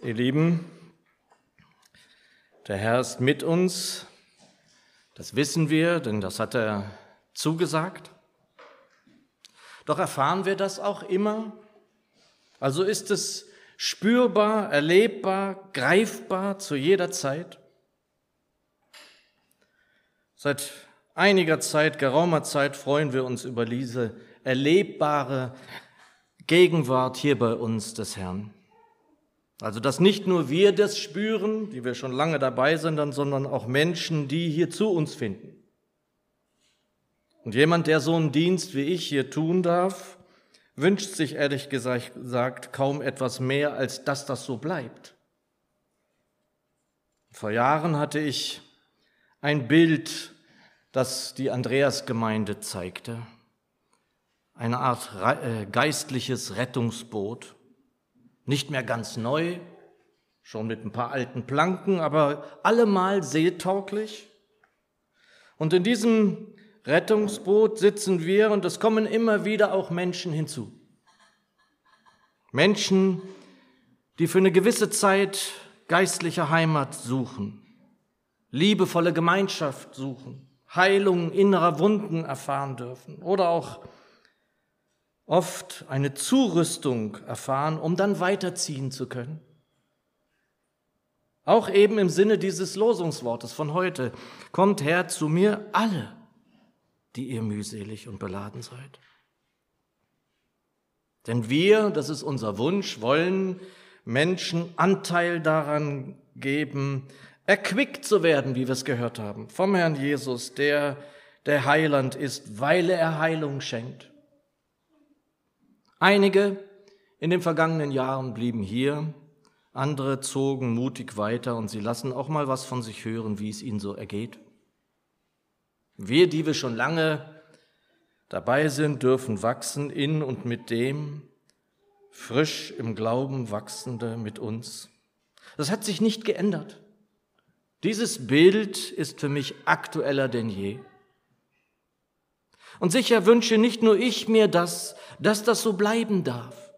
Ihr Lieben, der Herr ist mit uns, das wissen wir, denn das hat er zugesagt. Doch erfahren wir das auch immer? Also ist es spürbar, erlebbar, greifbar zu jeder Zeit? Seit einiger Zeit, geraumer Zeit freuen wir uns über diese erlebbare Gegenwart hier bei uns des Herrn. Also, dass nicht nur wir das spüren, die wir schon lange dabei sind, sondern auch Menschen, die hier zu uns finden. Und jemand, der so einen Dienst wie ich hier tun darf, wünscht sich ehrlich gesagt kaum etwas mehr, als dass das so bleibt. Vor Jahren hatte ich ein Bild, das die Andreasgemeinde zeigte. Eine Art äh, geistliches Rettungsboot. Nicht mehr ganz neu, schon mit ein paar alten Planken, aber allemal seetauglich. Und in diesem Rettungsboot sitzen wir und es kommen immer wieder auch Menschen hinzu. Menschen, die für eine gewisse Zeit geistliche Heimat suchen, liebevolle Gemeinschaft suchen, Heilung innerer Wunden erfahren dürfen oder auch oft eine Zurüstung erfahren, um dann weiterziehen zu können. Auch eben im Sinne dieses Losungswortes von heute, kommt her zu mir alle, die ihr mühselig und beladen seid. Denn wir, das ist unser Wunsch, wollen Menschen Anteil daran geben, erquickt zu werden, wie wir es gehört haben, vom Herrn Jesus, der der Heiland ist, weil er Heilung schenkt. Einige in den vergangenen Jahren blieben hier, andere zogen mutig weiter und sie lassen auch mal was von sich hören, wie es ihnen so ergeht. Wir, die wir schon lange dabei sind, dürfen wachsen in und mit dem, frisch im Glauben wachsende mit uns. Das hat sich nicht geändert. Dieses Bild ist für mich aktueller denn je. Und sicher wünsche nicht nur ich mir das, dass das so bleiben darf.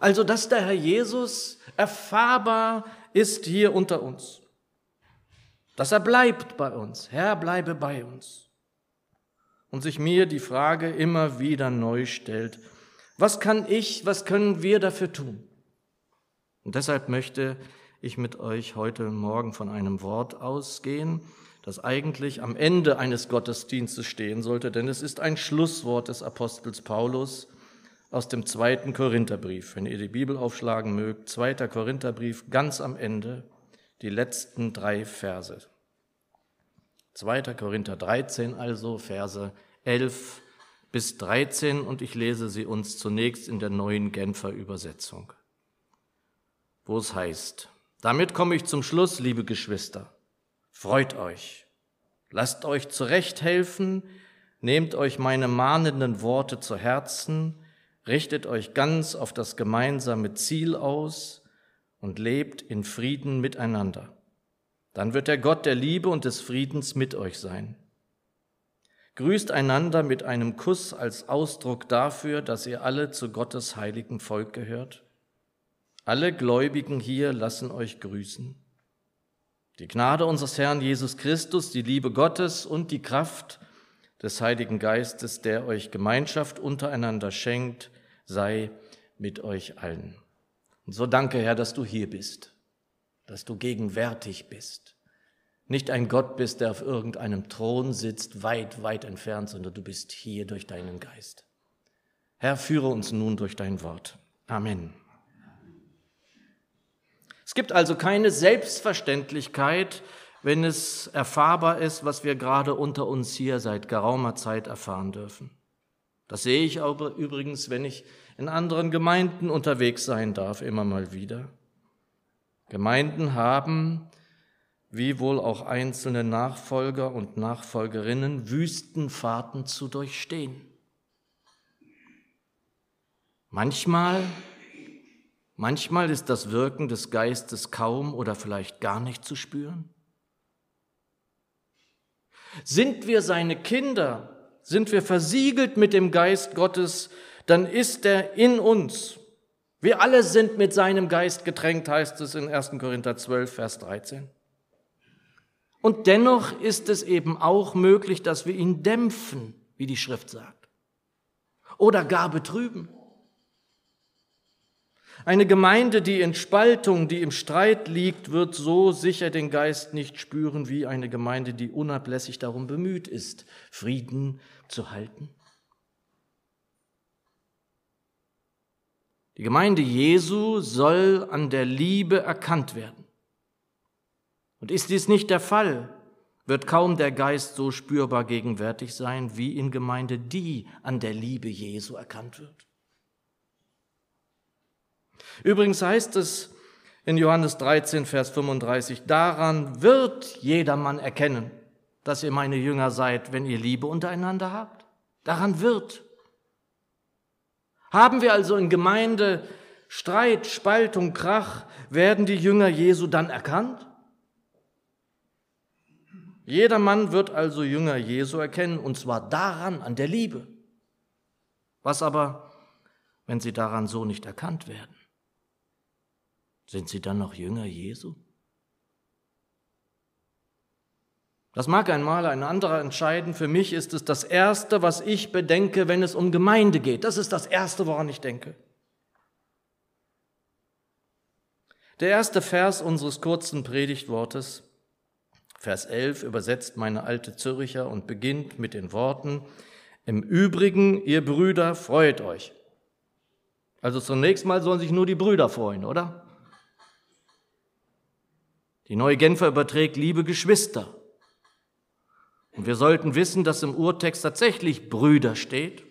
Also, dass der Herr Jesus erfahrbar ist hier unter uns. Dass er bleibt bei uns. Herr, bleibe bei uns. Und sich mir die Frage immer wieder neu stellt, was kann ich, was können wir dafür tun? Und deshalb möchte ich mit euch heute Morgen von einem Wort ausgehen, das eigentlich am Ende eines Gottesdienstes stehen sollte, denn es ist ein Schlusswort des Apostels Paulus aus dem zweiten Korintherbrief. Wenn ihr die Bibel aufschlagen mögt, zweiter Korintherbrief, ganz am Ende, die letzten drei Verse. 2. Korinther 13 also, Verse 11 bis 13 und ich lese sie uns zunächst in der neuen Genfer Übersetzung, wo es heißt, damit komme ich zum Schluss, liebe Geschwister. Freut euch, lasst euch zurechthelfen, nehmt euch meine mahnenden Worte zu Herzen, richtet euch ganz auf das gemeinsame Ziel aus und lebt in Frieden miteinander. Dann wird der Gott der Liebe und des Friedens mit euch sein. Grüßt einander mit einem Kuss als Ausdruck dafür, dass ihr alle zu Gottes heiligen Volk gehört. Alle Gläubigen hier lassen euch grüßen. Die Gnade unseres Herrn Jesus Christus, die Liebe Gottes und die Kraft des Heiligen Geistes, der euch Gemeinschaft untereinander schenkt, sei mit euch allen. Und so danke, Herr, dass du hier bist, dass du gegenwärtig bist. Nicht ein Gott bist, der auf irgendeinem Thron sitzt, weit, weit entfernt, sondern du bist hier durch deinen Geist. Herr, führe uns nun durch dein Wort. Amen. Es gibt also keine Selbstverständlichkeit, wenn es erfahrbar ist, was wir gerade unter uns hier seit geraumer Zeit erfahren dürfen. Das sehe ich aber übrigens, wenn ich in anderen Gemeinden unterwegs sein darf, immer mal wieder. Gemeinden haben, wie wohl auch einzelne Nachfolger und Nachfolgerinnen, Wüstenfahrten zu durchstehen. Manchmal Manchmal ist das Wirken des Geistes kaum oder vielleicht gar nicht zu spüren. Sind wir seine Kinder, sind wir versiegelt mit dem Geist Gottes, dann ist er in uns Wir alle sind mit seinem Geist getränkt, heißt es in 1. Korinther 12, Vers 13. Und dennoch ist es eben auch möglich, dass wir ihn dämpfen, wie die Schrift sagt, oder gar betrüben. Eine Gemeinde, die in Spaltung, die im Streit liegt, wird so sicher den Geist nicht spüren wie eine Gemeinde, die unablässig darum bemüht ist, Frieden zu halten. Die Gemeinde Jesu soll an der Liebe erkannt werden. Und ist dies nicht der Fall, wird kaum der Geist so spürbar gegenwärtig sein wie in Gemeinde, die an der Liebe Jesu erkannt wird. Übrigens heißt es in Johannes 13, Vers 35, daran wird jedermann erkennen, dass ihr meine Jünger seid, wenn ihr Liebe untereinander habt. Daran wird. Haben wir also in Gemeinde Streit, Spaltung, Krach, werden die Jünger Jesu dann erkannt? Jedermann wird also Jünger Jesu erkennen, und zwar daran, an der Liebe. Was aber, wenn sie daran so nicht erkannt werden? Sind sie dann noch Jünger Jesu? Das mag einmal ein anderer entscheiden. Für mich ist es das Erste, was ich bedenke, wenn es um Gemeinde geht. Das ist das Erste, woran ich denke. Der erste Vers unseres kurzen Predigtwortes Vers 11 übersetzt meine alte Zürcher und beginnt mit den Worten, im Übrigen, ihr Brüder, freut euch. Also zunächst mal sollen sich nur die Brüder freuen, oder? Die neue Genfer überträgt, liebe Geschwister. Und wir sollten wissen, dass im Urtext tatsächlich Brüder steht.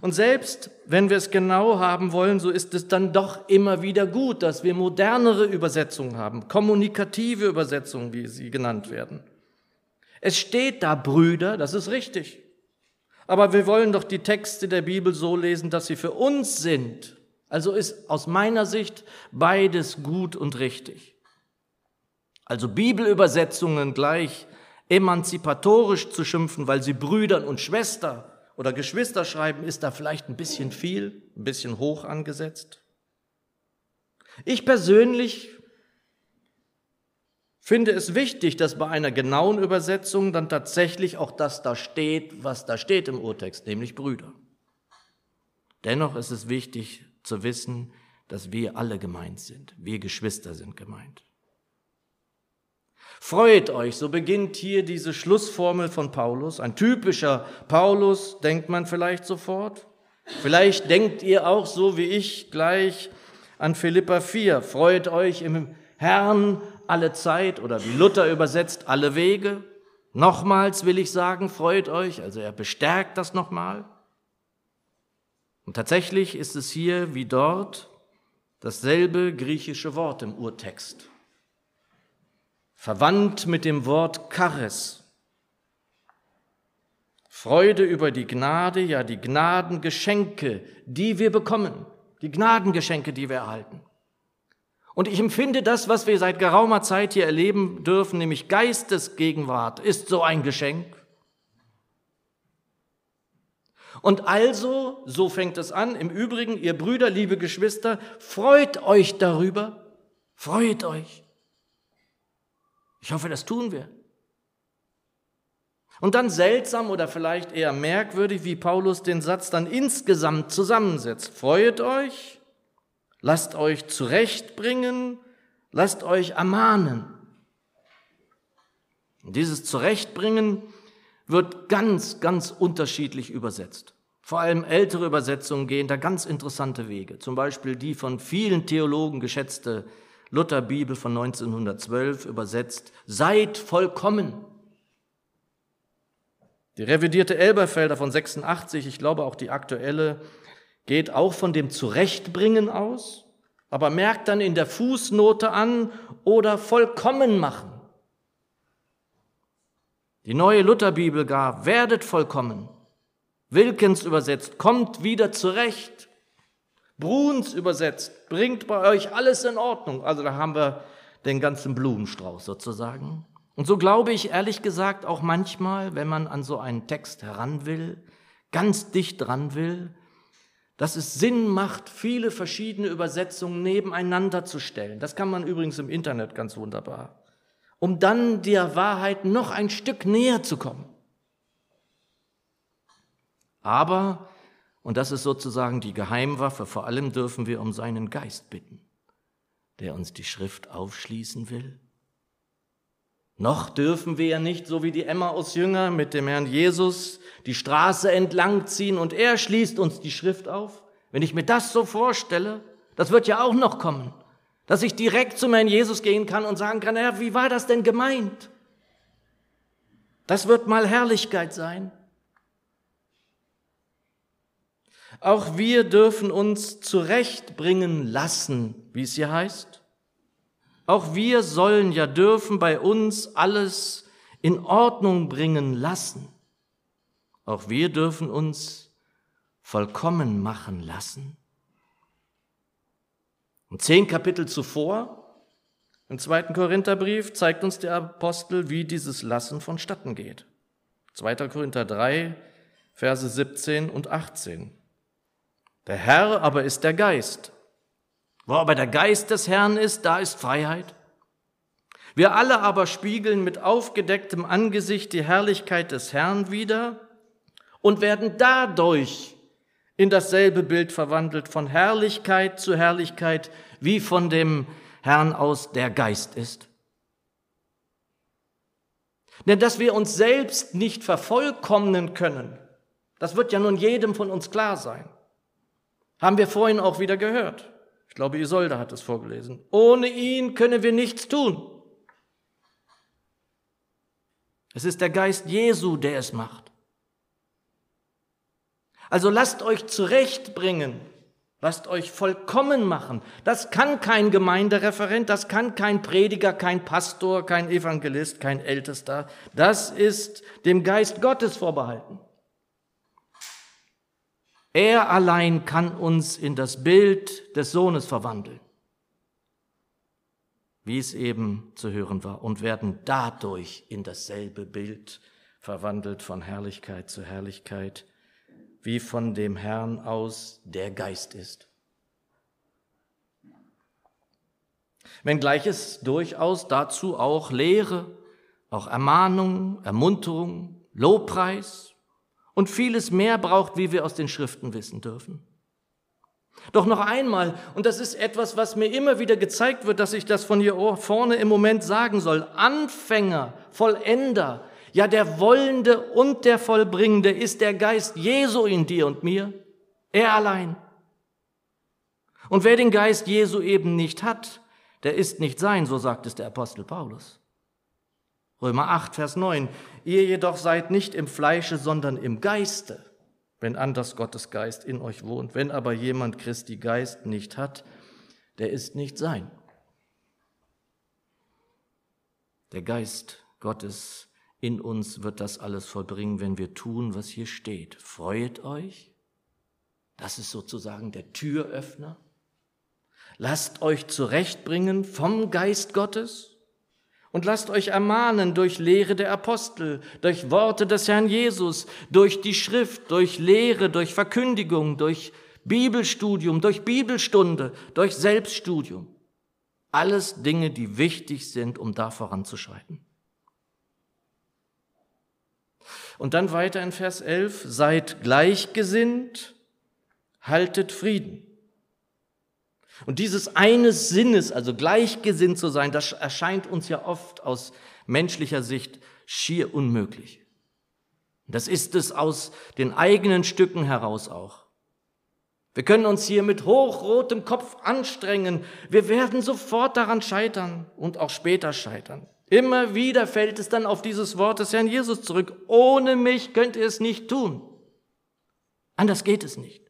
Und selbst wenn wir es genau haben wollen, so ist es dann doch immer wieder gut, dass wir modernere Übersetzungen haben, kommunikative Übersetzungen, wie sie genannt werden. Es steht da Brüder, das ist richtig. Aber wir wollen doch die Texte der Bibel so lesen, dass sie für uns sind. Also ist aus meiner Sicht beides gut und richtig. Also Bibelübersetzungen gleich emanzipatorisch zu schimpfen, weil sie Brüdern und Schwestern oder Geschwister schreiben, ist da vielleicht ein bisschen viel, ein bisschen hoch angesetzt. Ich persönlich finde es wichtig, dass bei einer genauen Übersetzung dann tatsächlich auch das da steht, was da steht im Urtext, nämlich Brüder. Dennoch ist es wichtig zu wissen, dass wir alle gemeint sind. Wir Geschwister sind gemeint. Freut euch, so beginnt hier diese Schlussformel von Paulus. Ein typischer Paulus, denkt man vielleicht sofort. Vielleicht denkt ihr auch so wie ich gleich an Philippa 4. Freut euch im Herrn alle Zeit oder wie Luther übersetzt, alle Wege. Nochmals will ich sagen, freut euch. Also er bestärkt das nochmal. Und tatsächlich ist es hier wie dort dasselbe griechische Wort im Urtext verwandt mit dem Wort Charis. Freude über die Gnade, ja die Gnadengeschenke, die wir bekommen, die Gnadengeschenke, die wir erhalten. Und ich empfinde das, was wir seit geraumer Zeit hier erleben dürfen, nämlich Geistesgegenwart, ist so ein Geschenk. Und also, so fängt es an, im Übrigen, ihr Brüder, liebe Geschwister, freut euch darüber, freut euch. Ich hoffe, das tun wir. Und dann seltsam oder vielleicht eher merkwürdig, wie Paulus den Satz dann insgesamt zusammensetzt. Freut euch, lasst euch zurechtbringen, lasst euch ermahnen. Und dieses Zurechtbringen wird ganz, ganz unterschiedlich übersetzt. Vor allem ältere Übersetzungen gehen da ganz interessante Wege. Zum Beispiel die von vielen Theologen geschätzte Lutherbibel von 1912 übersetzt, seid vollkommen. Die revidierte Elberfelder von 86, ich glaube auch die aktuelle, geht auch von dem Zurechtbringen aus, aber merkt dann in der Fußnote an oder vollkommen machen. Die neue Lutherbibel gar, werdet vollkommen. Wilkins übersetzt, kommt wieder zurecht. Bruns übersetzt, bringt bei euch alles in Ordnung. Also da haben wir den ganzen Blumenstrauß sozusagen. Und so glaube ich ehrlich gesagt auch manchmal, wenn man an so einen Text heran will, ganz dicht dran will, dass es Sinn macht, viele verschiedene Übersetzungen nebeneinander zu stellen. Das kann man übrigens im Internet ganz wunderbar, um dann der Wahrheit noch ein Stück näher zu kommen. Aber, und das ist sozusagen die Geheimwaffe, vor allem dürfen wir um seinen Geist bitten, der uns die Schrift aufschließen will. Noch dürfen wir ja nicht, so wie die Emmaus-Jünger mit dem Herrn Jesus, die Straße entlang ziehen und er schließt uns die Schrift auf. Wenn ich mir das so vorstelle, das wird ja auch noch kommen, dass ich direkt zu Herrn Jesus gehen kann und sagen kann, Herr, wie war das denn gemeint? Das wird mal Herrlichkeit sein. Auch wir dürfen uns zurechtbringen lassen, wie es hier heißt. Auch wir sollen ja dürfen bei uns alles in Ordnung bringen lassen. Auch wir dürfen uns vollkommen machen lassen. Und zehn Kapitel zuvor, im zweiten Korintherbrief, zeigt uns der Apostel, wie dieses Lassen vonstatten geht. 2. Korinther 3, Verse 17 und 18. Der Herr aber ist der Geist. Wo aber der Geist des Herrn ist, da ist Freiheit. Wir alle aber spiegeln mit aufgedecktem Angesicht die Herrlichkeit des Herrn wider und werden dadurch in dasselbe Bild verwandelt, von Herrlichkeit zu Herrlichkeit, wie von dem Herrn aus der Geist ist. Denn dass wir uns selbst nicht vervollkommnen können, das wird ja nun jedem von uns klar sein. Haben wir vorhin auch wieder gehört. Ich glaube, Isolde hat es vorgelesen. Ohne ihn können wir nichts tun. Es ist der Geist Jesu, der es macht. Also lasst euch zurechtbringen, lasst euch vollkommen machen. Das kann kein Gemeindereferent, das kann kein Prediger, kein Pastor, kein Evangelist, kein Ältester. Das ist dem Geist Gottes vorbehalten. Er allein kann uns in das Bild des Sohnes verwandeln, wie es eben zu hören war, und werden dadurch in dasselbe Bild verwandelt von Herrlichkeit zu Herrlichkeit, wie von dem Herrn aus der Geist ist. Wenngleich es durchaus dazu auch Lehre, auch Ermahnung, Ermunterung, Lobpreis und vieles mehr braucht, wie wir aus den Schriften wissen dürfen. Doch noch einmal, und das ist etwas, was mir immer wieder gezeigt wird, dass ich das von hier vorne im Moment sagen soll, Anfänger, Vollender, ja, der Wollende und der Vollbringende ist der Geist Jesu in dir und mir. Er allein. Und wer den Geist Jesu eben nicht hat, der ist nicht sein, so sagt es der Apostel Paulus. Römer 8, Vers 9. Ihr jedoch seid nicht im Fleische, sondern im Geiste, wenn anders Gottes Geist in euch wohnt. Wenn aber jemand Christi Geist nicht hat, der ist nicht sein. Der Geist Gottes in uns wird das alles vollbringen, wenn wir tun, was hier steht. Freut euch. Das ist sozusagen der Türöffner. Lasst euch zurechtbringen vom Geist Gottes und lasst euch ermahnen durch Lehre der Apostel, durch Worte des Herrn Jesus, durch die Schrift, durch Lehre, durch Verkündigung, durch Bibelstudium, durch Bibelstunde, durch Selbststudium. Alles Dinge, die wichtig sind, um da voranzuschreiten. Und dann weiter in Vers 11, seid gleichgesinnt, haltet Frieden. Und dieses eines Sinnes, also gleichgesinnt zu sein, das erscheint uns ja oft aus menschlicher Sicht schier unmöglich. Das ist es aus den eigenen Stücken heraus auch. Wir können uns hier mit hochrotem Kopf anstrengen. Wir werden sofort daran scheitern und auch später scheitern. Immer wieder fällt es dann auf dieses Wort des Herrn Jesus zurück. Ohne mich könnt ihr es nicht tun. Anders geht es nicht.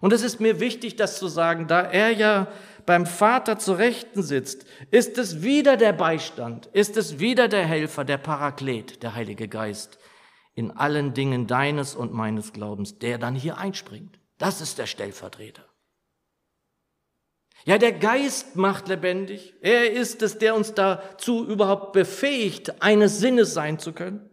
Und es ist mir wichtig, das zu sagen, da er ja beim Vater zu Rechten sitzt, ist es wieder der Beistand, ist es wieder der Helfer, der Paraklet, der Heilige Geist in allen Dingen deines und meines Glaubens, der dann hier einspringt. Das ist der Stellvertreter. Ja, der Geist macht lebendig. Er ist es, der uns dazu überhaupt befähigt, eines Sinnes sein zu können.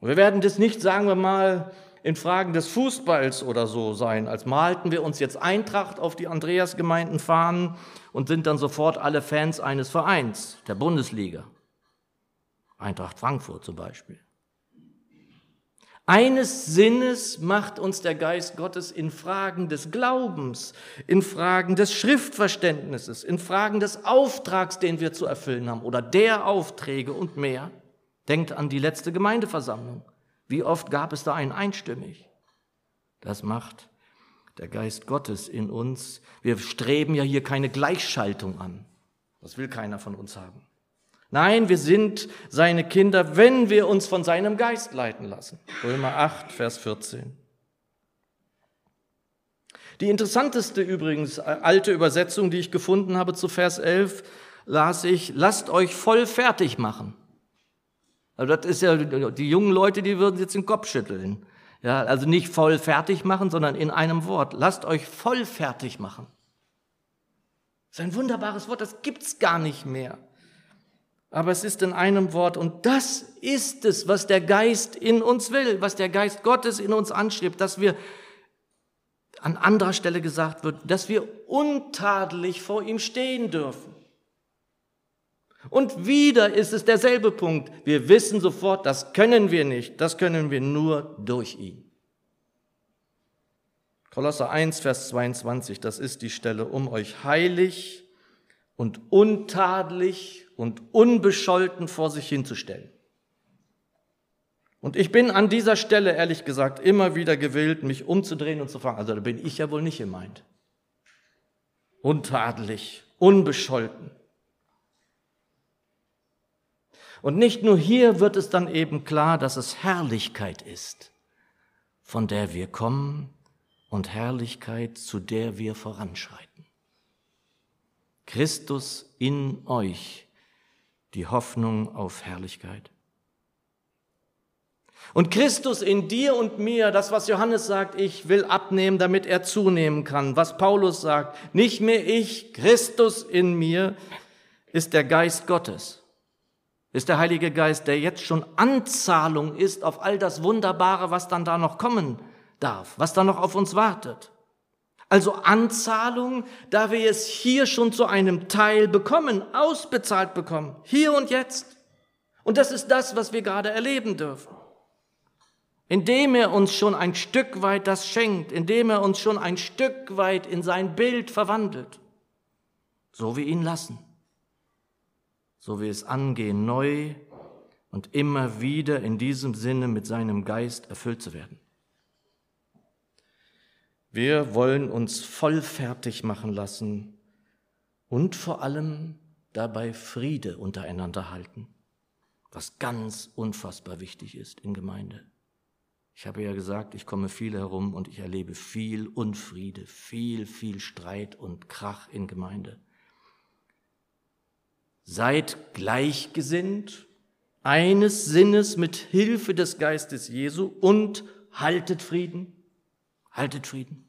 Und wir werden das nicht, sagen wir mal, in Fragen des Fußballs oder so sein, als malten wir uns jetzt Eintracht auf die Andreasgemeinden fahren und sind dann sofort alle Fans eines Vereins, der Bundesliga. Eintracht Frankfurt zum Beispiel. Eines Sinnes macht uns der Geist Gottes in Fragen des Glaubens, in Fragen des Schriftverständnisses, in Fragen des Auftrags, den wir zu erfüllen haben oder der Aufträge und mehr. Denkt an die letzte Gemeindeversammlung. Wie oft gab es da ein einstimmig? Das macht der Geist Gottes in uns. Wir streben ja hier keine Gleichschaltung an. Das will keiner von uns haben. Nein, wir sind seine Kinder, wenn wir uns von seinem Geist leiten lassen. Römer 8, Vers 14. Die interessanteste übrigens äh, alte Übersetzung, die ich gefunden habe zu Vers 11, las ich, lasst euch voll fertig machen. Also das ist ja, die jungen Leute, die würden jetzt den Kopf schütteln. Ja, also nicht voll fertig machen, sondern in einem Wort. Lasst euch voll fertig machen. Das ist ein wunderbares Wort, das gibt's gar nicht mehr aber es ist in einem Wort. Und das ist es, was der Geist in uns will, was der Geist Gottes in uns anschreibt, dass wir an anderer Stelle gesagt wird, dass wir untadelig vor ihm stehen dürfen. Und wieder ist es derselbe Punkt. Wir wissen sofort, das können wir nicht, das können wir nur durch ihn. Kolosser 1, Vers 22, das ist die Stelle, um euch heilig und untadelig und unbescholten vor sich hinzustellen. Und ich bin an dieser Stelle, ehrlich gesagt, immer wieder gewillt, mich umzudrehen und zu fragen, also da bin ich ja wohl nicht gemeint. Untadelig, unbescholten. Und nicht nur hier wird es dann eben klar, dass es Herrlichkeit ist, von der wir kommen und Herrlichkeit, zu der wir voranschreiten. Christus in euch, die Hoffnung auf Herrlichkeit. Und Christus in dir und mir, das was Johannes sagt, ich will abnehmen, damit er zunehmen kann. Was Paulus sagt, nicht mehr ich, Christus in mir, ist der Geist Gottes. Ist der Heilige Geist, der jetzt schon Anzahlung ist auf all das Wunderbare, was dann da noch kommen darf, was da noch auf uns wartet. Also Anzahlung, da wir es hier schon zu einem Teil bekommen, ausbezahlt bekommen, hier und jetzt. Und das ist das, was wir gerade erleben dürfen. Indem er uns schon ein Stück weit das schenkt, indem er uns schon ein Stück weit in sein Bild verwandelt, so wir ihn lassen, so wir es angehen, neu und immer wieder in diesem Sinne mit seinem Geist erfüllt zu werden. Wir wollen uns vollfertig machen lassen und vor allem dabei Friede untereinander halten, was ganz unfassbar wichtig ist in Gemeinde. Ich habe ja gesagt, ich komme viel herum und ich erlebe viel Unfriede, viel, viel Streit und Krach in Gemeinde. Seid gleichgesinnt, eines Sinnes mit Hilfe des Geistes Jesu und haltet Frieden Haltet Frieden.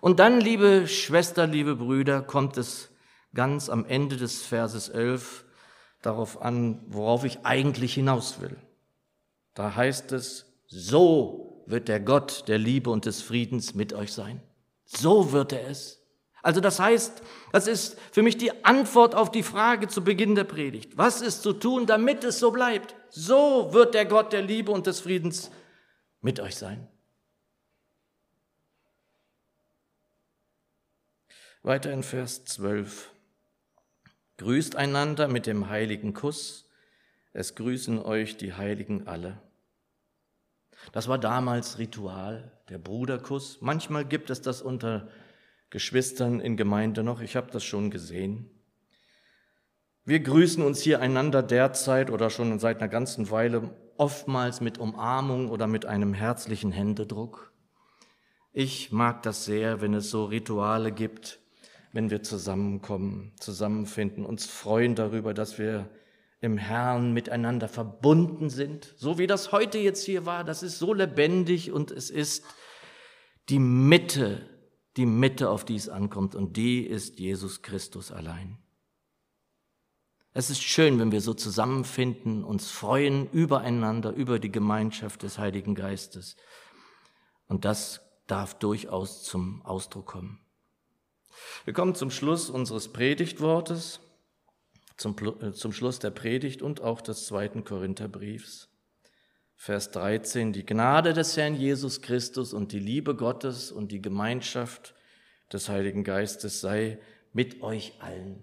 Und dann, liebe Schwester, liebe Brüder, kommt es ganz am Ende des Verses 11 darauf an, worauf ich eigentlich hinaus will. Da heißt es, so wird der Gott der Liebe und des Friedens mit euch sein. So wird er es. Also das heißt, das ist für mich die Antwort auf die Frage zu Beginn der Predigt. Was ist zu tun, damit es so bleibt? So wird der Gott der Liebe und des Friedens mit euch sein. Weiter in Vers 12. Grüßt einander mit dem heiligen Kuss. Es grüßen euch die Heiligen alle. Das war damals Ritual, der Bruderkuss. Manchmal gibt es das unter Geschwistern in Gemeinde noch. Ich habe das schon gesehen. Wir grüßen uns hier einander derzeit oder schon seit einer ganzen Weile oftmals mit Umarmung oder mit einem herzlichen Händedruck. Ich mag das sehr, wenn es so Rituale gibt, wenn wir zusammenkommen, zusammenfinden, uns freuen darüber, dass wir im Herrn miteinander verbunden sind, so wie das heute jetzt hier war. Das ist so lebendig und es ist die Mitte, die Mitte, auf die es ankommt und die ist Jesus Christus allein. Es ist schön, wenn wir so zusammenfinden, uns freuen übereinander, über die Gemeinschaft des Heiligen Geistes. Und das darf durchaus zum Ausdruck kommen. Wir kommen zum Schluss unseres Predigtwortes, zum, äh, zum Schluss der Predigt und auch des zweiten Korintherbriefs. Vers 13, die Gnade des Herrn Jesus Christus und die Liebe Gottes und die Gemeinschaft des Heiligen Geistes sei mit euch allen.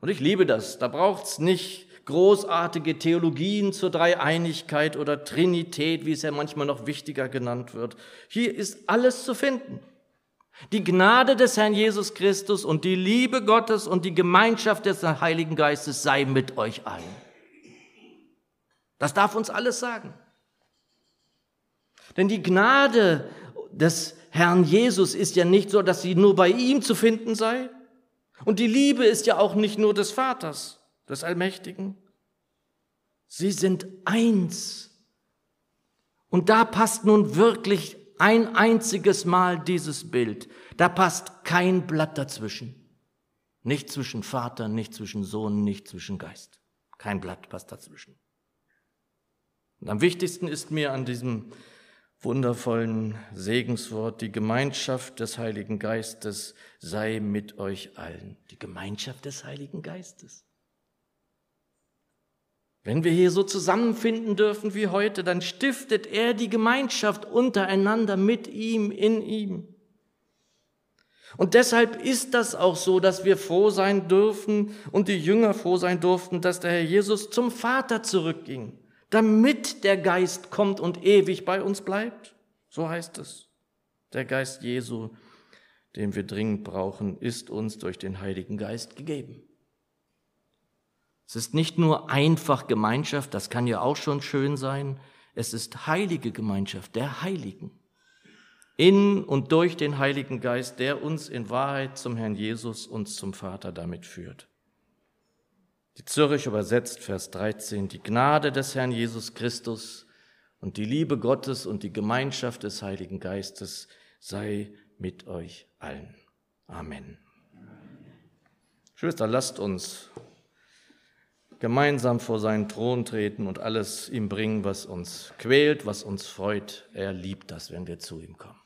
Und ich liebe das. Da braucht's nicht großartige Theologien zur Dreieinigkeit oder Trinität, wie es ja manchmal noch wichtiger genannt wird. Hier ist alles zu finden. Die Gnade des Herrn Jesus Christus und die Liebe Gottes und die Gemeinschaft des Heiligen Geistes sei mit euch allen. Das darf uns alles sagen. Denn die Gnade des Herrn Jesus ist ja nicht so, dass sie nur bei ihm zu finden sei. Und die Liebe ist ja auch nicht nur des Vaters, des Allmächtigen. Sie sind eins. Und da passt nun wirklich ein einziges Mal dieses Bild. Da passt kein Blatt dazwischen. Nicht zwischen Vater, nicht zwischen Sohn, nicht zwischen Geist. Kein Blatt passt dazwischen. Und am wichtigsten ist mir an diesem wundervollen Segenswort, die Gemeinschaft des Heiligen Geistes sei mit euch allen. Die Gemeinschaft des Heiligen Geistes. Wenn wir hier so zusammenfinden dürfen wie heute, dann stiftet er die Gemeinschaft untereinander mit ihm, in ihm. Und deshalb ist das auch so, dass wir froh sein dürfen und die Jünger froh sein durften, dass der Herr Jesus zum Vater zurückging, damit der Geist kommt und ewig bei uns bleibt. So heißt es. Der Geist Jesu, den wir dringend brauchen, ist uns durch den Heiligen Geist gegeben. Es ist nicht nur einfach Gemeinschaft, das kann ja auch schon schön sein, es ist heilige Gemeinschaft der Heiligen. In und durch den Heiligen Geist, der uns in Wahrheit zum Herrn Jesus, und zum Vater damit führt. Die Zürich übersetzt Vers 13, die Gnade des Herrn Jesus Christus und die Liebe Gottes und die Gemeinschaft des Heiligen Geistes sei mit euch allen. Amen. Schwester, lasst uns gemeinsam vor seinen Thron treten und alles ihm bringen, was uns quält, was uns freut. Er liebt das, wenn wir zu ihm kommen.